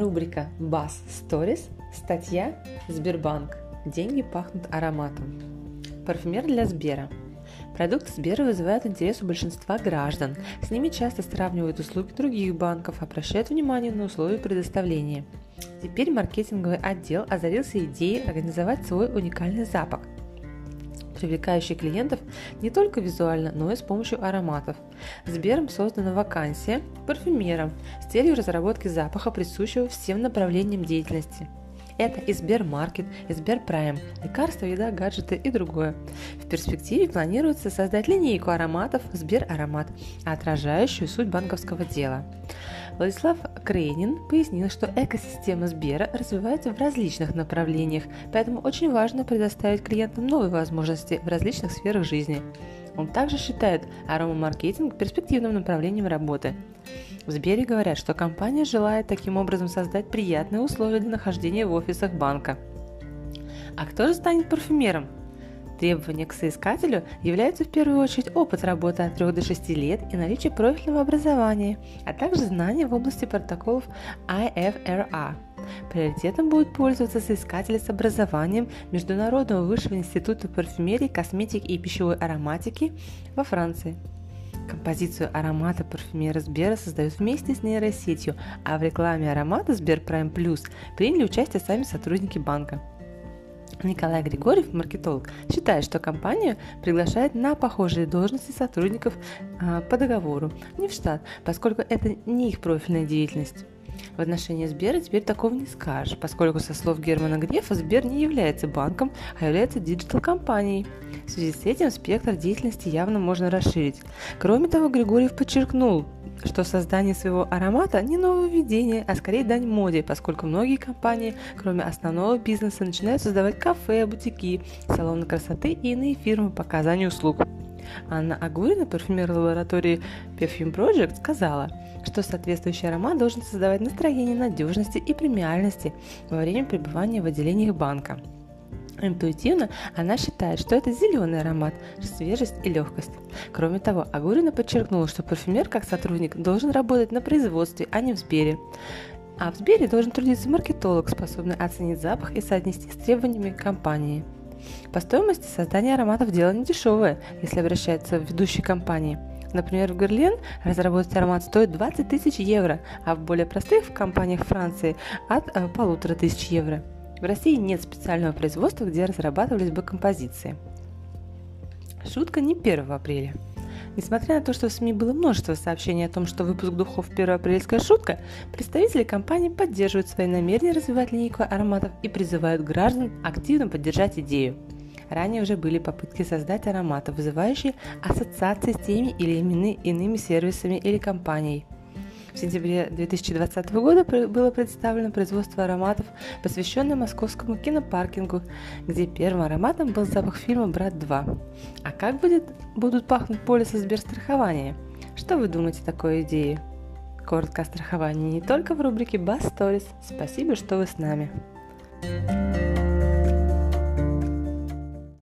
Рубрика Buzz Stories. Статья Сбербанк. Деньги пахнут ароматом. Парфюмер для Сбера. Продукты Сбера вызывают интерес у большинства граждан. С ними часто сравнивают услуги других банков, обращают внимание на условия предоставления. Теперь маркетинговый отдел озарился идеей организовать свой уникальный запах – привлекающий клиентов не только визуально, но и с помощью ароматов. Сбером создана вакансия парфюмером с целью разработки запаха, присущего всем направлениям деятельности. Это и Сбермаркет, и Сберпрайм, лекарства, еда, гаджеты и другое. В перспективе планируется создать линейку ароматов Сбер Аромат, отражающую суть банковского дела. Владислав Крейнин пояснил, что экосистема Сбера развивается в различных направлениях, поэтому очень важно предоставить клиентам новые возможности в различных сферах жизни. Он также считает аромамаркетинг перспективным направлением работы. В Сбере говорят, что компания желает таким образом создать приятные условия для нахождения в офисах банка. А кто же станет парфюмером? Требования к соискателю являются в первую очередь опыт работы от 3 до 6 лет и наличие профильного образования, а также знания в области протоколов IFRA. Приоритетом будет пользоваться соискатели с образованием Международного высшего института парфюмерии, косметики и пищевой ароматики во Франции. Композицию аромата парфюмера Сбера создают вместе с нейросетью, а в рекламе аромата Сбер Prime приняли участие сами сотрудники банка. Николай Григорьев, маркетолог, считает, что компания приглашает на похожие должности сотрудников а, по договору, не в штат, поскольку это не их профильная деятельность. В отношении Сбера теперь такого не скажешь, поскольку, со слов Германа Грефа, Сбер не является банком, а является digital -компанией. В связи с этим спектр деятельности явно можно расширить. Кроме того, Григорьев подчеркнул, что создание своего аромата не нововведение, а скорее дань моде, поскольку многие компании, кроме основного бизнеса, начинают создавать кафе, бутики, салоны красоты и иные фирмы по оказанию услуг. Анна Агурина, парфюмер лаборатории Perfume Project, сказала, что соответствующий аромат должен создавать настроение надежности и премиальности во время пребывания в отделениях банка. Интуитивно она считает, что это зеленый аромат, свежесть и легкость. Кроме того, Агурина подчеркнула, что парфюмер как сотрудник должен работать на производстве, а не в Сбере. А в Сбере должен трудиться маркетолог, способный оценить запах и соотнести с требованиями компании. По стоимости создание ароматов дело не дешевое, если обращается в ведущие компании. Например, в Герлен разработать аромат стоит 20 тысяч евро, а в более простых компаниях Франции от э, полутора тысяч евро. В России нет специального производства, где разрабатывались бы композиции. Шутка не 1 апреля. Несмотря на то, что в СМИ было множество сообщений о том, что выпуск духов 1 апрельская шутка, представители компании поддерживают свои намерения развивать линейку ароматов и призывают граждан активно поддержать идею. Ранее уже были попытки создать ароматы, вызывающие ассоциации с теми или иными сервисами или компанией – в сентябре 2020 года было представлено производство ароматов, посвященное московскому кинопаркингу, где первым ароматом был запах фильма «Брат 2». А как будет, будут пахнуть полисы Сберстрахования? Что вы думаете такой идее? Коротко о страховании не только в рубрике Bass Stories. Спасибо, что вы с нами. thank you